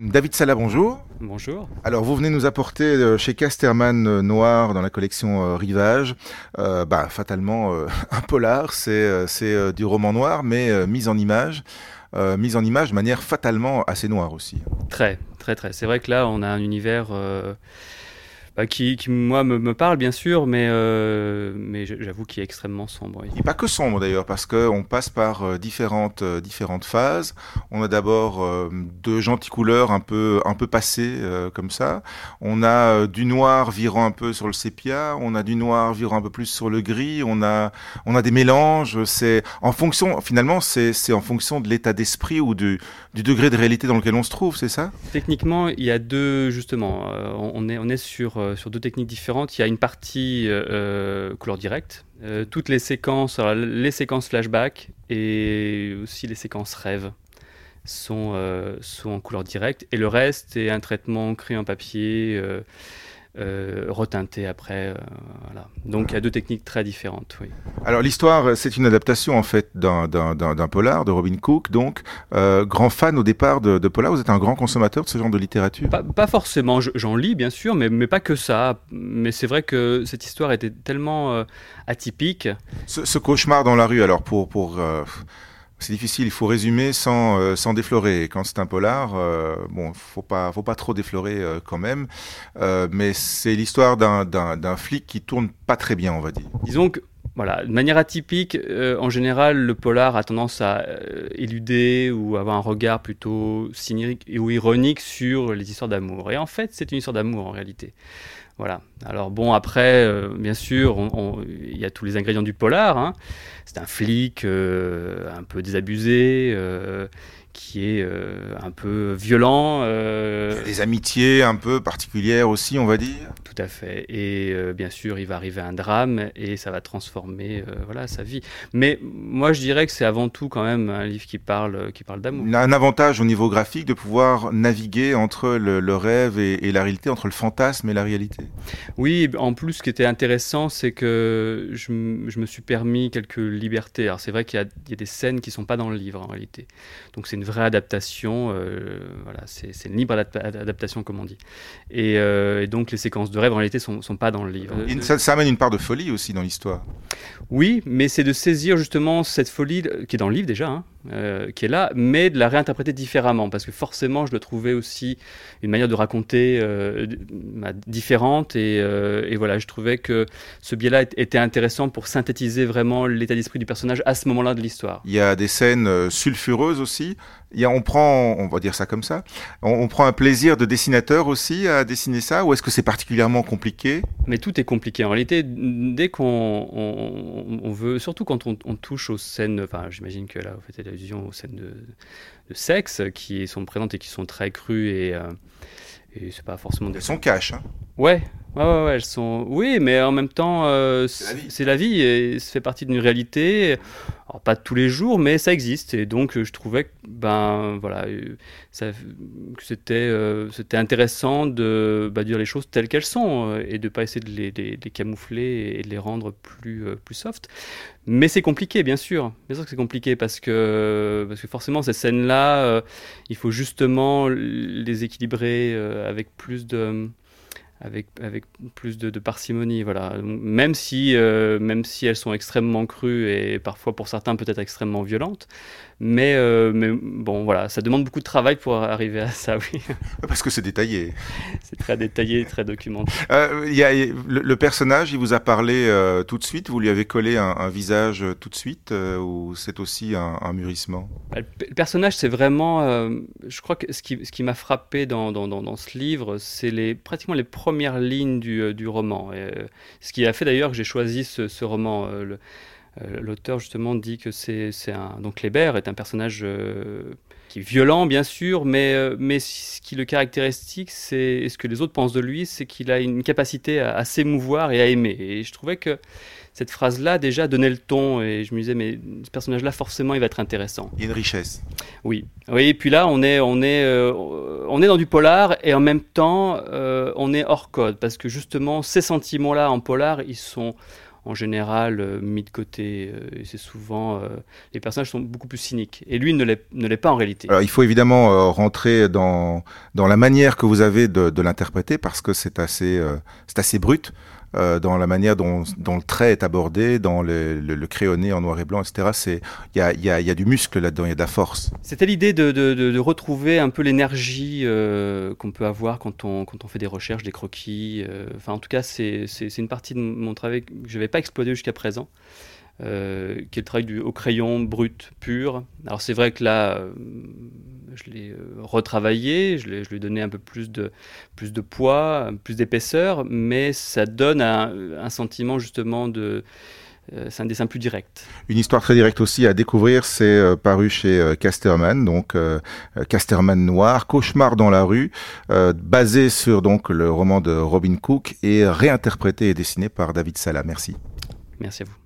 David Sala, bonjour. Bonjour. Alors, vous venez nous apporter euh, chez Casterman euh, Noir dans la collection euh, Rivage, bah, fatalement un polar, c'est c'est du roman noir, mais mise en image, mise en image de manière fatalement assez noire aussi. Très, très, très. C'est vrai que là, on a un univers bah, qui, moi, me, parle bien sûr, mais, euh, mais j'avoue qu'il est extrêmement sombre. Il n'est pas que sombre d'ailleurs, parce qu'on passe par euh, différentes, euh, différentes phases. On a d'abord de gentilles couleurs un peu, un peu passées comme ça. On a du noir virant un peu sur le sépia. On a du noir virant un peu plus sur le gris. On a, on a des mélanges. C'est en fonction, finalement, c'est en fonction de l'état d'esprit ou du, du degré de réalité dans lequel on se trouve, c'est ça? Techniquement, il y a deux, justement. on, est, on est sur euh, sur deux techniques différentes. Il y a une partie euh, euh, couleur directe, toutes les séquences, les séquences flashback et aussi les séquences rêves sont, sont en couleur directe et le reste est un traitement cru en papier euh, reteinté après. Euh, voilà. Donc il y a deux techniques très différentes. Oui. Alors l'histoire, c'est une adaptation en fait d'un polar de Robin Cook. Donc euh, grand fan au départ de, polar. Vous êtes un grand consommateur de ce genre de littérature? Pas, forcément. J'en lis bien sûr, mais, mais pas que ça. Mais c'est vrai que cette histoire était tellement atypique. Ce, ce, cauchemar dans la rue. Alors pour pour c'est difficile, il faut résumer sans, euh, sans déflorer. Quand c'est un polar, euh, bon, faut pas, faut pas trop déflorer euh, quand même. mais c'est l'histoire d'un flic qui tourne pas très bien, on va dire. Disons que, voilà, de manière atypique, en général, le polar a tendance à éluder ou avoir un regard plutôt cynique ou ironique sur les histoires d'amour. Et en fait, c'est une histoire d'amour en réalité. Voilà. Alors bon, après, euh, bien sûr, il y a tous les ingrédients du polar. Hein. C'est un flic euh, un peu désabusé, euh, qui est un peu violent. Euh, des amitiés un peu particulières aussi, on va dire. À fait. Et euh, bien sûr, il va arriver un drame et ça va transformer voilà, sa vie. Mais moi, je dirais que c'est avant tout quand même un livre qui parle, qui parle d'amour. Il a un avantage au niveau graphique de pouvoir naviguer entre le, rêve et, la réalité, entre le fantasme et la réalité. Oui, en plus, ce qui était intéressant, c'est que je, je, me suis permis quelques libertés. Alors, c'est vrai qu'il y, y, a des scènes qui ne sont pas dans le livre en réalité. Donc, c'est une vraie adaptation. Euh, voilà, c'est une libre adaptation, comme on dit. Euh, et, donc, les séquences de rêve, en réalité, ne sont, pas dans le livre. ça, ça, amène une part de folie aussi dans l'histoire. Oui, mais c'est de saisir justement cette folie qui est dans le livre déjà, hein, euh, qui est là, mais de la réinterpréter différemment, parce que forcément, je dois trouver aussi une manière de raconter euh, bah, différente, euh, et, voilà, je trouvais que ce biais-là était intéressant pour synthétiser vraiment l'état d'esprit du personnage à ce moment-là de l'histoire. Il y a des scènes sulfureuses aussi. Il y a, on prend, on va dire ça comme ça, on, prend un plaisir de dessinateur aussi à dessiner ça, ou est-ce que c'est particulièrement compliqué? Mais tout est compliqué. En réalité, dès qu'on on, veut, surtout quand on, touche aux scènes, enfin, j'imagine que là, vous faites allusion aux scènes de, sexe qui sont présentes et qui sont très crues et, euh, et c'est pas forcément des. Elles sont cash. Hein. Ouais, Ouais, ouais, ouais, elles sont. Oui, mais en même temps, euh, c'est la, vie et ça fait partie d'une réalité. Alors, pas tous les jours, mais ça existe. Et donc, je trouvais que, ben, voilà, euh, ça, que c'était, euh, c'était intéressant de bah, dire les choses telles qu'elles sont et de pas essayer de les, les, camoufler et de les rendre plus, plus soft. Mais c'est compliqué, bien sûr. Bien sûr que c'est compliqué parce que, parce que forcément, ces scènes-là, il faut justement les équilibrer avec plus de avec, avec plus de, parcimonie. Voilà. Même, si, euh, même si elles sont extrêmement crues et parfois pour certains peut-être extrêmement violentes. Mais, euh, mais bon, voilà, ça demande beaucoup de travail pour arriver à ça, oui. Parce que c'est détaillé. c'est très détaillé, très documenté. Euh, y a, le, personnage, il vous a parlé tout de suite? Vous lui avez collé un, visage tout de suite Ou c'est aussi un, mûrissement? Bah, le, personnage, c'est vraiment... je crois que ce qui, ce qui m'a frappé dans, dans, dans, ce livre, c'est les, pratiquement les premiers première ligne du, euh, du roman. Euh, ce qui a fait d'ailleurs que j'ai choisi ce, roman. Euh, l'auteur justement dit que c'est un donc Kléber est un personnage qui est violent bien sûr, mais mais ce qui le caractéristique, c'est ce que les autres pensent de lui, c'est qu'il a une capacité à s'émouvoir et à aimer. Et je trouvais que cette phrase-là déjà donnait le ton et je me disais mais ce personnage-là forcément il va être intéressant. Il y a une richesse. Oui, oui. Et puis là on est on est euh, on est dans du polar et en même temps euh, on est hors code parce que justement ces sentiments-là en polar ils sont en général mis de côté. et c'est souvent les personnages sont beaucoup plus cyniques. Et lui ne l'est pas en réalité. Alors il faut évidemment rentrer dans dans la manière que vous avez de, de l'interpréter parce que c'est assez c'est assez brut. Euh, dans la manière dont, le trait est abordé, dans le, le, crayonné en noir et blanc, etc. Il y a, du muscle là-dedans, il y a de la force. C'était l'idée de, retrouver un peu l'énergie euh, qu'on peut avoir quand on, quand on fait des recherches, des croquis. Euh, enfin, en tout cas, c'est une partie de mon travail que je n'avais pas exploité jusqu'à présent. Euh, qui est le travail du, au crayon brut, pur. Alors c'est vrai que là, euh, je l'ai euh, retravaillé, je, je, lui ai donné un peu plus de, plus de poids, plus d'épaisseur, mais ça donne un, un sentiment justement de... c'est un dessin plus direct. Une histoire très directe aussi à découvrir, c'est paru chez Casterman, donc Casterman noir, Cauchemar dans la rue, basé sur donc le roman de Robin Cook et réinterprété et dessiné par David Sala. Merci. Merci à vous.